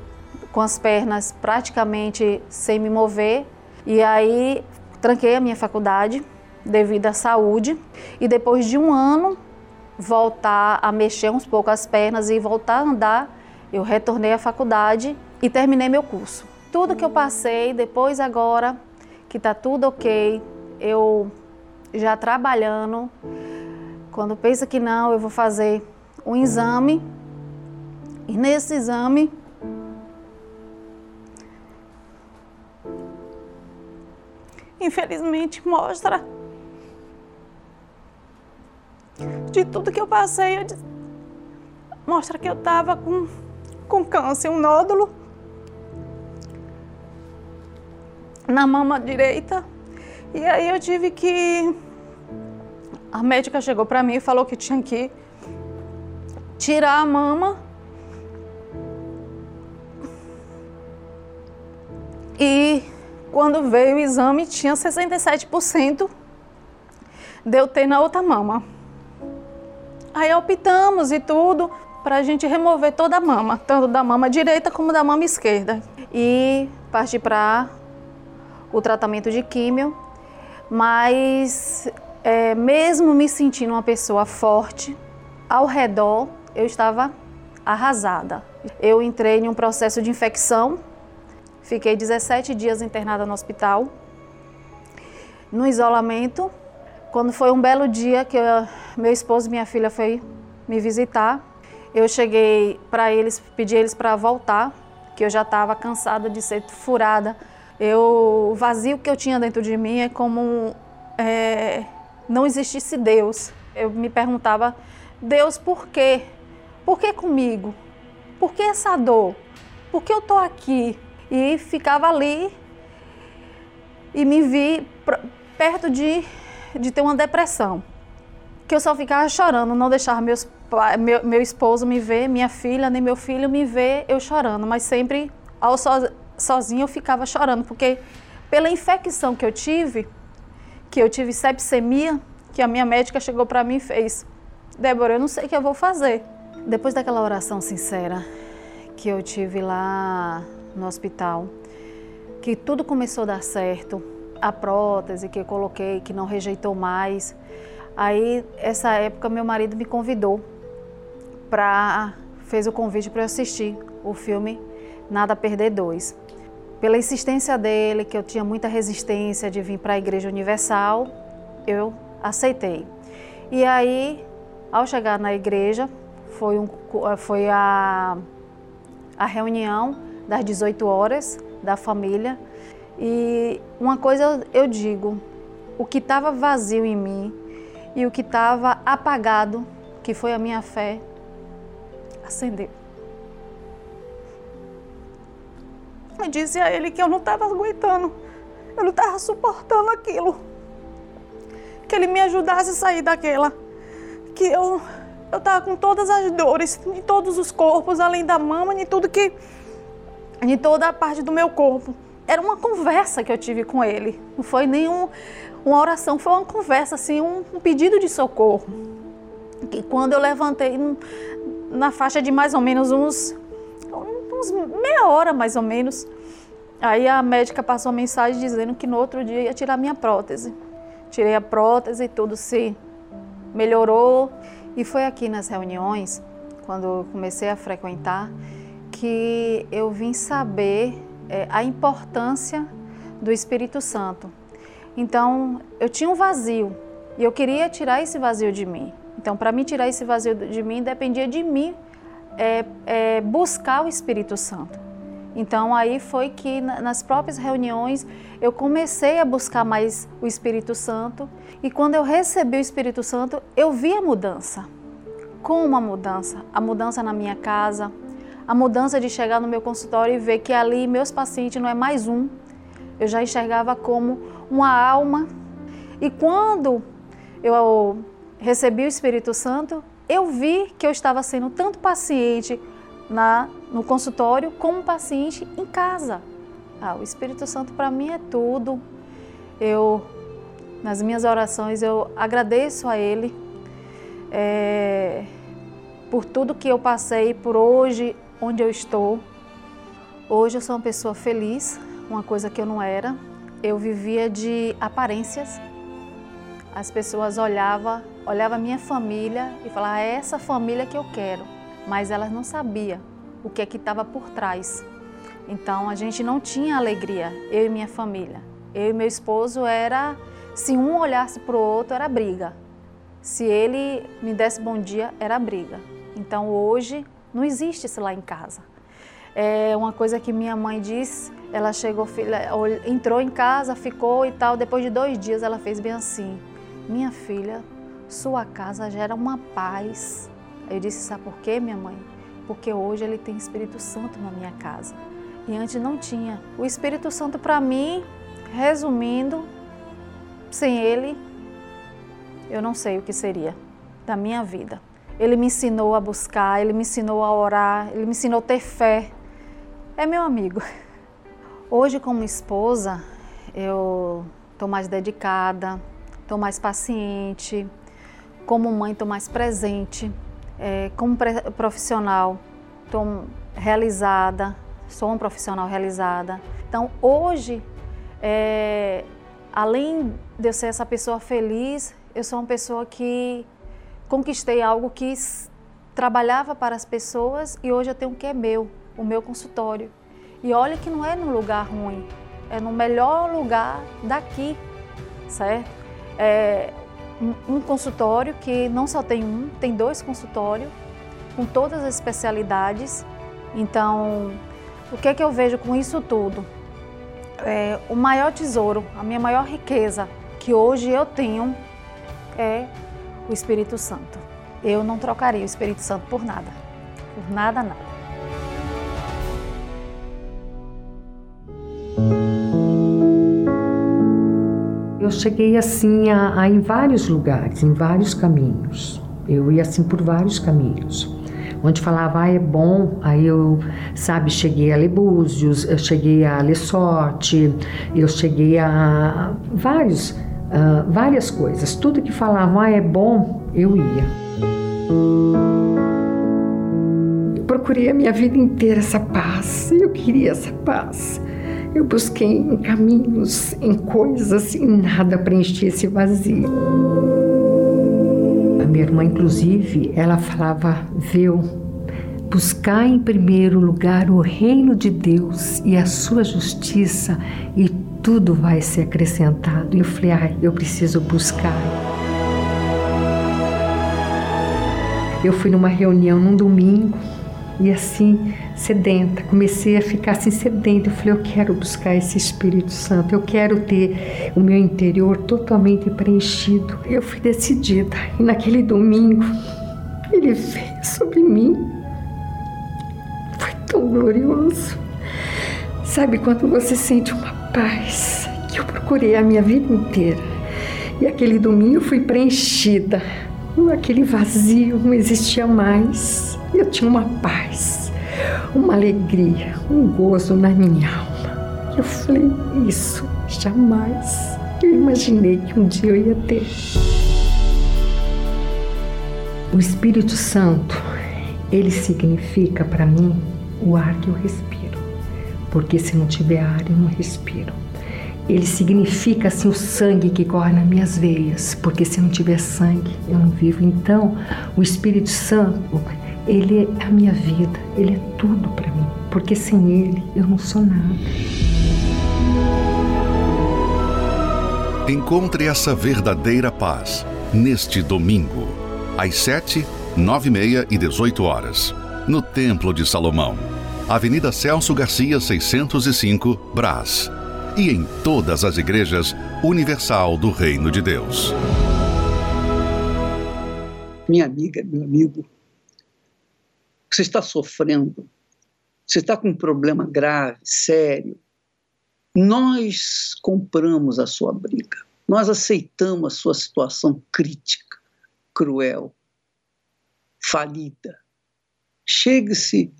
com as pernas praticamente sem me mover. E aí tranquei a minha faculdade devido à saúde. E depois de um ano voltar a mexer uns pouco as pernas e voltar a andar, eu retornei à faculdade e terminei meu curso. Tudo que eu passei, depois agora que está tudo ok, eu já trabalhando. Quando pensa que não, eu vou fazer um exame. E nesse exame, infelizmente mostra de tudo que eu passei, eu disse, mostra que eu estava com, com câncer, um nódulo na mama direita. E aí eu tive que a médica chegou para mim e falou que tinha que tirar a mama e quando veio o exame tinha 67% de eu ter na outra mama. Aí optamos e tudo para a gente remover toda a mama, tanto da mama direita como da mama esquerda. E partir para o tratamento de químio. Mas é, mesmo me sentindo uma pessoa forte, ao redor eu estava arrasada. Eu entrei em um processo de infecção, fiquei 17 dias internada no hospital, no isolamento. Quando foi um belo dia que eu, meu esposo e minha filha foi me visitar, eu cheguei para eles, pedi eles para voltar, que eu já estava cansada de ser furada. Eu, o vazio que eu tinha dentro de mim é como é, não existisse Deus. Eu me perguntava, Deus, por quê? Por que comigo? Por que essa dor? Por que eu estou aqui? E ficava ali e me vi perto de, de ter uma depressão. Que eu só ficava chorando, não deixava meus, meu, meu esposo me ver, minha filha, nem meu filho me ver eu chorando. Mas sempre, ao so, sozinha, eu ficava chorando, porque pela infecção que eu tive, que eu tive sepsemia, que a minha médica chegou para mim e fez: Débora, eu não sei o que eu vou fazer. Depois daquela oração sincera que eu tive lá no hospital, que tudo começou a dar certo, a prótese que eu coloquei, que não rejeitou mais. Aí, essa época, meu marido me convidou para fez o convite para eu assistir o filme Nada Perder 2 pela insistência dele, que eu tinha muita resistência de vir para a Igreja Universal, eu aceitei. E aí, ao chegar na igreja, foi, um, foi a, a reunião das 18 horas da família. E uma coisa eu digo: o que estava vazio em mim e o que estava apagado, que foi a minha fé, acendeu. Eu disse a ele que eu não estava aguentando, eu não estava suportando aquilo. Que ele me ajudasse a sair daquela. Que eu eu estava com todas as dores, de todos os corpos, além da mama, de tudo que. de toda a parte do meu corpo. Era uma conversa que eu tive com ele. Não foi nenhum uma oração, foi uma conversa, assim, um, um pedido de socorro. Que quando eu levantei na faixa de mais ou menos uns uns meia hora mais ou menos. Aí a médica passou uma mensagem dizendo que no outro dia ia tirar minha prótese. Tirei a prótese e tudo se melhorou. E foi aqui nas reuniões, quando eu comecei a frequentar, que eu vim saber é, a importância do Espírito Santo. Então, eu tinha um vazio e eu queria tirar esse vazio de mim. Então, para mim tirar esse vazio de mim, dependia de mim é, é buscar o Espírito Santo. Então aí foi que nas próprias reuniões eu comecei a buscar mais o Espírito Santo e quando eu recebi o Espírito Santo eu vi a mudança. Como a mudança? A mudança na minha casa, a mudança de chegar no meu consultório e ver que ali meus pacientes não é mais um, eu já enxergava como uma alma. E quando eu recebi o Espírito Santo, eu vi que eu estava sendo tanto paciente na, no consultório como paciente em casa. Ah, o Espírito Santo para mim é tudo. Eu, nas minhas orações, eu agradeço a Ele é, por tudo que eu passei, por hoje, onde eu estou. Hoje eu sou uma pessoa feliz, uma coisa que eu não era. Eu vivia de aparências. As pessoas olhavam olhava a minha família e falava, é essa família que eu quero. Mas elas não sabiam o que é que estava por trás. Então a gente não tinha alegria, eu e minha família. Eu e meu esposo era, se um olhasse para o outro, era briga. Se ele me desse bom dia, era briga. Então hoje não existe isso lá em casa. É uma coisa que minha mãe disse, ela chegou, entrou em casa, ficou e tal. Depois de dois dias, ela fez bem assim: Minha filha, sua casa gera uma paz. Eu disse: Sabe por quê, minha mãe? Porque hoje ele tem Espírito Santo na minha casa. E antes não tinha. O Espírito Santo, para mim, resumindo, sem ele, eu não sei o que seria da minha vida. Ele me ensinou a buscar, ele me ensinou a orar, ele me ensinou a ter fé. É meu amigo. Hoje, como esposa, eu estou mais dedicada, estou mais paciente. Como mãe, estou mais presente. É, como profissional, estou realizada, sou uma profissional realizada. Então, hoje, é, além de eu ser essa pessoa feliz, eu sou uma pessoa que conquistei algo que trabalhava para as pessoas e hoje eu tenho o que é meu, o meu consultório. E olha que não é num lugar ruim, é no melhor lugar daqui, certo? É um consultório que não só tem um, tem dois consultórios, com todas as especialidades. Então, o que é que eu vejo com isso tudo? É, o maior tesouro, a minha maior riqueza que hoje eu tenho é o Espírito Santo. Eu não trocaria o Espírito Santo por nada, por nada, nada. Eu cheguei assim a, a, em vários lugares, em vários caminhos. Eu ia assim por vários caminhos. Onde falava, ah, é bom, aí eu, sabe, cheguei a Lebúzios, eu cheguei a Lessorte, eu cheguei a vários, uh, várias coisas. Tudo que falava, ah, é bom, eu ia. Eu procurei a minha vida inteira essa paz, eu queria essa paz. Eu busquei em caminhos, em coisas e nada preenchia esse vazio. A minha irmã, inclusive, ela falava, viu, buscar em primeiro lugar o reino de Deus e a sua justiça e tudo vai ser acrescentado. E eu falei, ah, eu preciso buscar. Eu fui numa reunião num domingo e assim, sedenta, comecei a ficar assim sedenta. Eu falei, eu quero buscar esse Espírito Santo, eu quero ter o meu interior totalmente preenchido. Eu fui decidida. E naquele domingo, ele veio sobre mim. Foi tão glorioso. Sabe quando você sente uma paz que eu procurei a minha vida inteira. E aquele domingo fui preenchida. Aquele vazio não existia mais. Eu tinha uma paz, uma alegria, um gozo na minha alma. Eu falei, isso jamais eu imaginei que um dia eu ia ter. O Espírito Santo, ele significa para mim o ar que eu respiro. Porque se não tiver ar, eu não respiro. Ele significa assim o sangue que corre nas minhas veias, porque se não tiver sangue, eu não vivo. Então, o Espírito Santo ele é a minha vida, Ele é tudo para mim, porque sem Ele eu não sou nada. Encontre essa verdadeira paz neste domingo, às 7, 9 e meia e 18 horas, no Templo de Salomão, Avenida Celso Garcia, 605, Brás, e em todas as igrejas Universal do Reino de Deus. Minha amiga, meu amigo, você está sofrendo, você está com um problema grave, sério, nós compramos a sua briga, nós aceitamos a sua situação crítica, cruel, falida. Chegue-se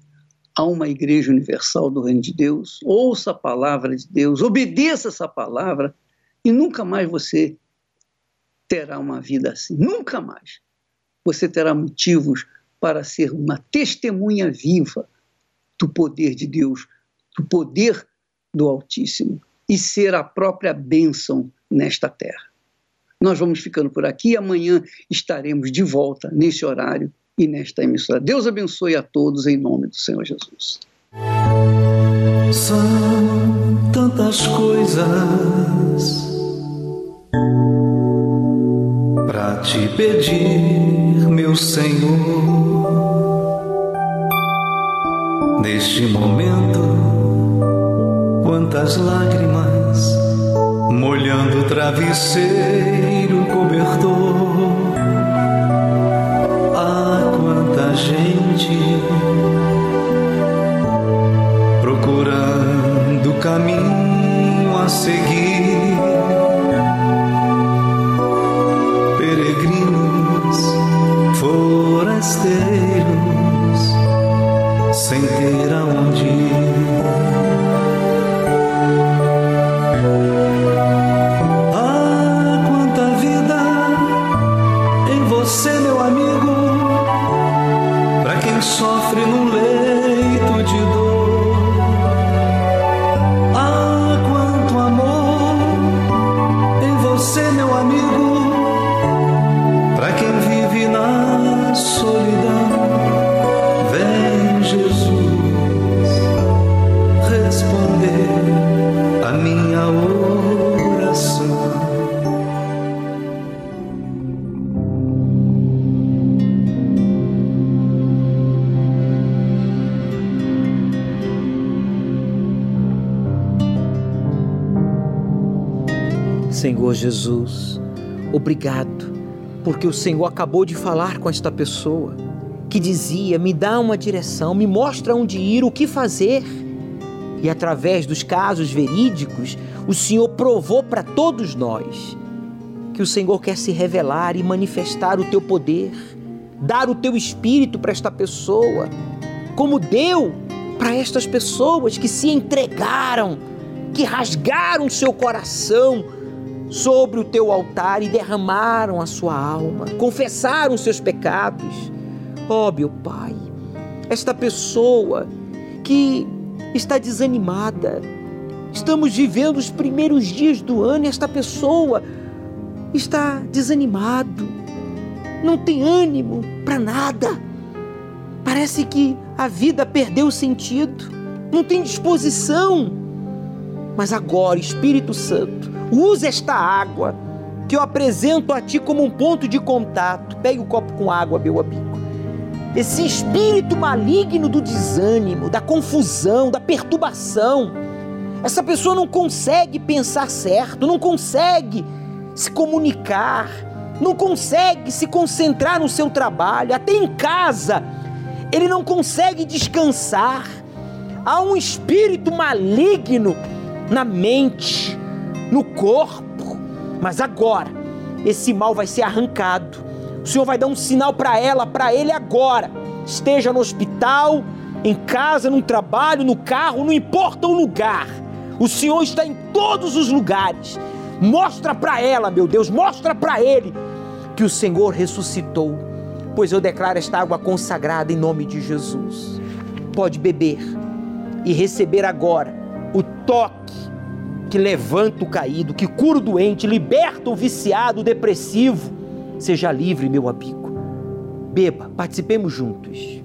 a uma igreja universal do Reino de Deus, ouça a palavra de Deus, obedeça essa palavra e nunca mais você terá uma vida assim, nunca mais. Você terá motivos para ser uma testemunha viva do poder de Deus, do poder do Altíssimo e ser a própria bênção nesta terra. Nós vamos ficando por aqui. Amanhã estaremos de volta nesse horário e nesta emissora. Deus abençoe a todos em nome do Senhor Jesus. São tantas coisas para te pedir, meu Senhor Neste momento, quantas lágrimas molhando o travesseiro cobertor. Caminho a seguir. Senhor Jesus, obrigado, porque o Senhor acabou de falar com esta pessoa que dizia: me dá uma direção, me mostra onde ir, o que fazer. E através dos casos verídicos, o Senhor provou para todos nós que o Senhor quer se revelar e manifestar o teu poder, dar o teu espírito para esta pessoa, como deu para estas pessoas que se entregaram, que rasgaram seu coração sobre o teu altar e derramaram a sua alma, confessaram seus pecados. Oh, meu Pai, esta pessoa que está desanimada, estamos vivendo os primeiros dias do ano e esta pessoa está desanimado, não tem ânimo para nada. Parece que a vida perdeu sentido, não tem disposição. Mas agora, Espírito Santo, Use esta água que eu apresento a ti como um ponto de contato. Pegue o copo com água, meu amigo. Esse espírito maligno do desânimo, da confusão, da perturbação. Essa pessoa não consegue pensar certo, não consegue se comunicar, não consegue se concentrar no seu trabalho, até em casa. Ele não consegue descansar. Há um espírito maligno na mente, no corpo. Mas agora, esse mal vai ser arrancado. O Senhor vai dar um sinal para ela, para ele agora. Esteja no hospital, em casa, no trabalho, no carro, não importa o lugar. O Senhor está em todos os lugares. Mostra para ela, meu Deus, mostra para ele que o Senhor ressuscitou. Pois eu declaro esta água consagrada em nome de Jesus. Pode beber e receber agora o toque que levanta o caído, que cura o doente, liberta o viciado, o depressivo. Seja livre, meu amigo. Beba, participemos juntos.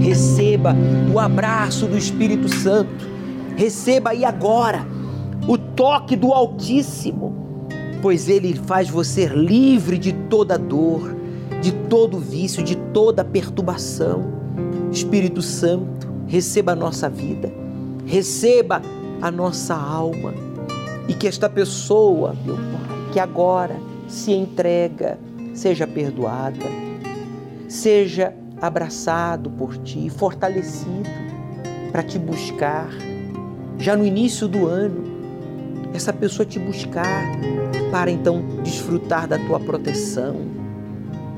Receba o abraço do Espírito Santo. Receba aí agora o toque do Altíssimo, pois ele faz você livre de toda dor, de todo vício, de toda perturbação. Espírito Santo, receba a nossa vida, receba a nossa alma e que esta pessoa, meu Pai, que agora se entrega, seja perdoada, seja abraçado por Ti, fortalecido para te buscar. Já no início do ano, essa pessoa te buscar para então desfrutar da tua proteção,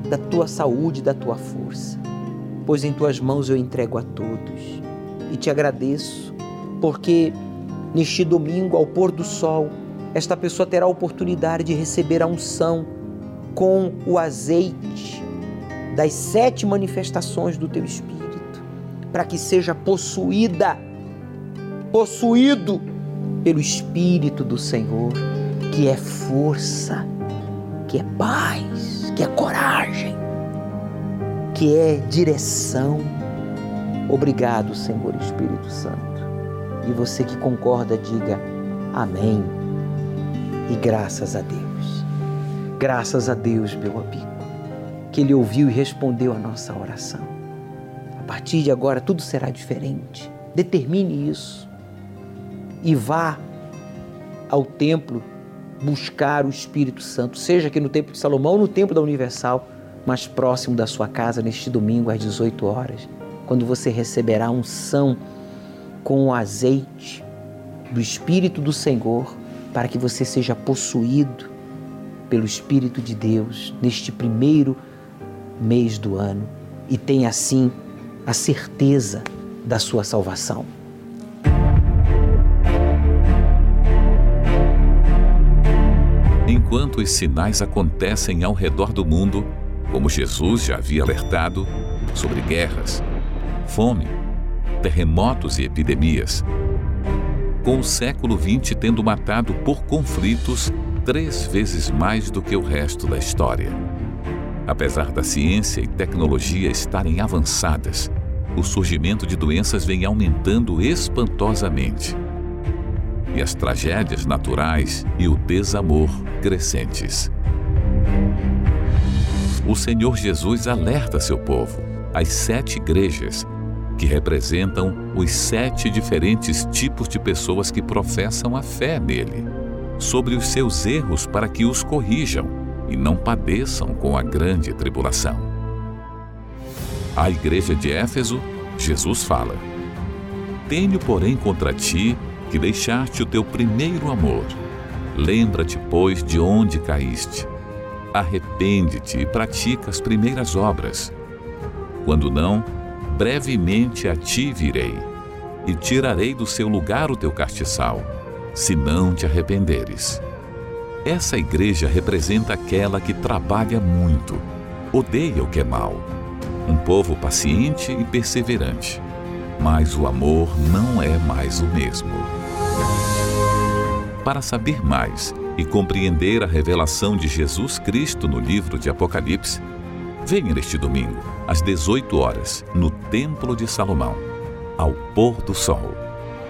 da tua saúde, da tua força. Pois em tuas mãos eu entrego a todos e te agradeço, porque neste domingo, ao pôr do sol, esta pessoa terá a oportunidade de receber a unção com o azeite das sete manifestações do teu Espírito, para que seja possuída, possuído pelo Espírito do Senhor, que é força, que é paz, que é coragem, que é direção Obrigado, Senhor Espírito Santo. E você que concorda, diga amém. E graças a Deus. Graças a Deus, meu amigo, que Ele ouviu e respondeu a nossa oração. A partir de agora tudo será diferente. Determine isso. E vá ao templo buscar o Espírito Santo, seja aqui no Templo de Salomão ou no Templo da Universal, mais próximo da sua casa, neste domingo às 18 horas quando você receberá unção com o azeite do Espírito do Senhor, para que você seja possuído pelo Espírito de Deus neste primeiro mês do ano e tenha assim a certeza da sua salvação. Enquanto os sinais acontecem ao redor do mundo, como Jesus já havia alertado sobre guerras, fome, terremotos e epidemias. com o século XX tendo matado por conflitos três vezes mais do que o resto da história. Apesar da ciência e tecnologia estarem avançadas, o surgimento de doenças vem aumentando espantosamente. E as tragédias naturais e o desamor crescentes. O Senhor Jesus alerta seu povo, as sete igrejas, que representam os sete diferentes tipos de pessoas que professam a fé nele, sobre os seus erros para que os corrijam e não padeçam com a grande tribulação. À igreja de Éfeso, Jesus fala: Tenho, porém, contra ti que deixaste o teu primeiro amor. Lembra-te, pois, de onde caíste. Arrepende-te e pratica as primeiras obras. Quando não, brevemente a ti virei, e tirarei do seu lugar o teu castiçal, se não te arrependeres. Essa igreja representa aquela que trabalha muito, odeia o que é mal, um povo paciente e perseverante. Mas o amor não é mais o mesmo. Para saber mais e compreender a revelação de Jesus Cristo no livro de Apocalipse, venha neste domingo, às 18 horas, no Templo de Salomão, ao pôr do sol,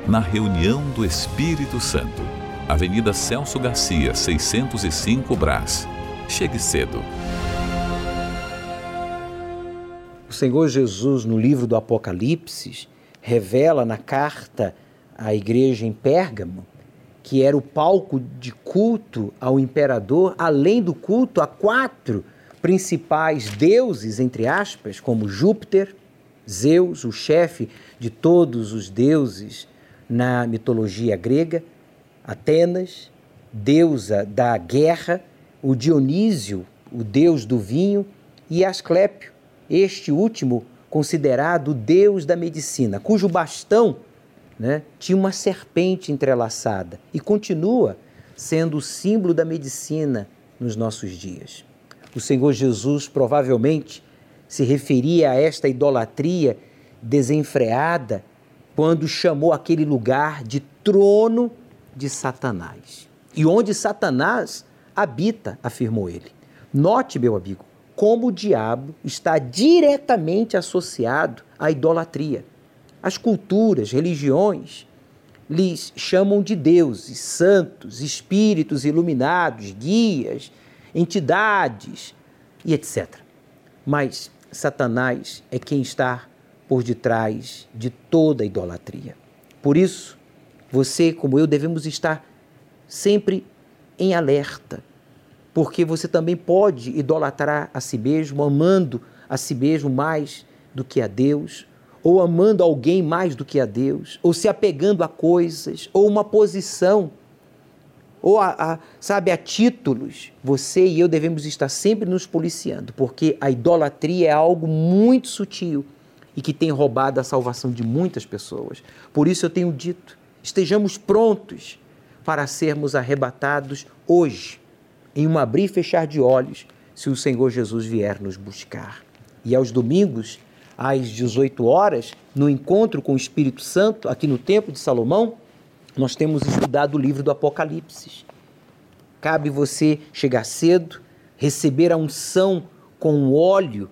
na reunião do Espírito Santo, Avenida Celso Garcia, 605 Brás. Chegue cedo. O Senhor Jesus, no livro do Apocalipse, revela na carta à igreja em Pérgamo que era o palco de culto ao imperador, além do culto a quatro principais deuses, entre aspas, como Júpiter, Zeus, o chefe de todos os deuses na mitologia grega, Atenas, deusa da guerra, o Dionísio, o deus do vinho, e Asclépio, este último considerado o deus da medicina, cujo bastão né, tinha uma serpente entrelaçada e continua sendo o símbolo da medicina nos nossos dias. O Senhor Jesus provavelmente se referia a esta idolatria desenfreada quando chamou aquele lugar de trono de Satanás. E onde Satanás habita, afirmou ele. Note, meu amigo, como o diabo está diretamente associado à idolatria. As culturas, religiões, lhes chamam de deuses, santos, espíritos iluminados, guias, entidades e etc. Mas Satanás é quem está por detrás de toda idolatria. Por isso, você, como eu, devemos estar sempre em alerta porque você também pode idolatrar a si mesmo, amando a si mesmo mais do que a Deus, ou amando alguém mais do que a Deus, ou se apegando a coisas, ou uma posição, ou a, a, sabe, a títulos. Você e eu devemos estar sempre nos policiando, porque a idolatria é algo muito sutil e que tem roubado a salvação de muitas pessoas. Por isso eu tenho dito, estejamos prontos para sermos arrebatados hoje em um abrir e fechar de olhos, se o Senhor Jesus vier nos buscar. E aos domingos, às 18 horas, no encontro com o Espírito Santo, aqui no Templo de Salomão, nós temos estudado o livro do Apocalipse. Cabe você chegar cedo, receber a unção com o óleo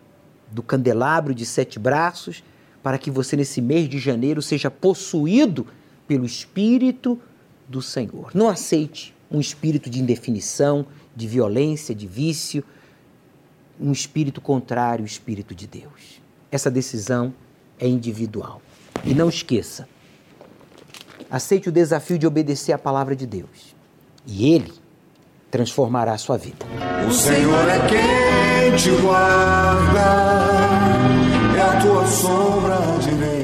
do candelabro de sete braços, para que você, nesse mês de janeiro, seja possuído pelo Espírito do Senhor. Não aceite um espírito de indefinição, de violência, de vício, um espírito contrário ao espírito de Deus. Essa decisão é individual. E não esqueça, aceite o desafio de obedecer à palavra de Deus. E Ele transformará a sua vida. O Senhor é quem te guarda, é a tua sombra direita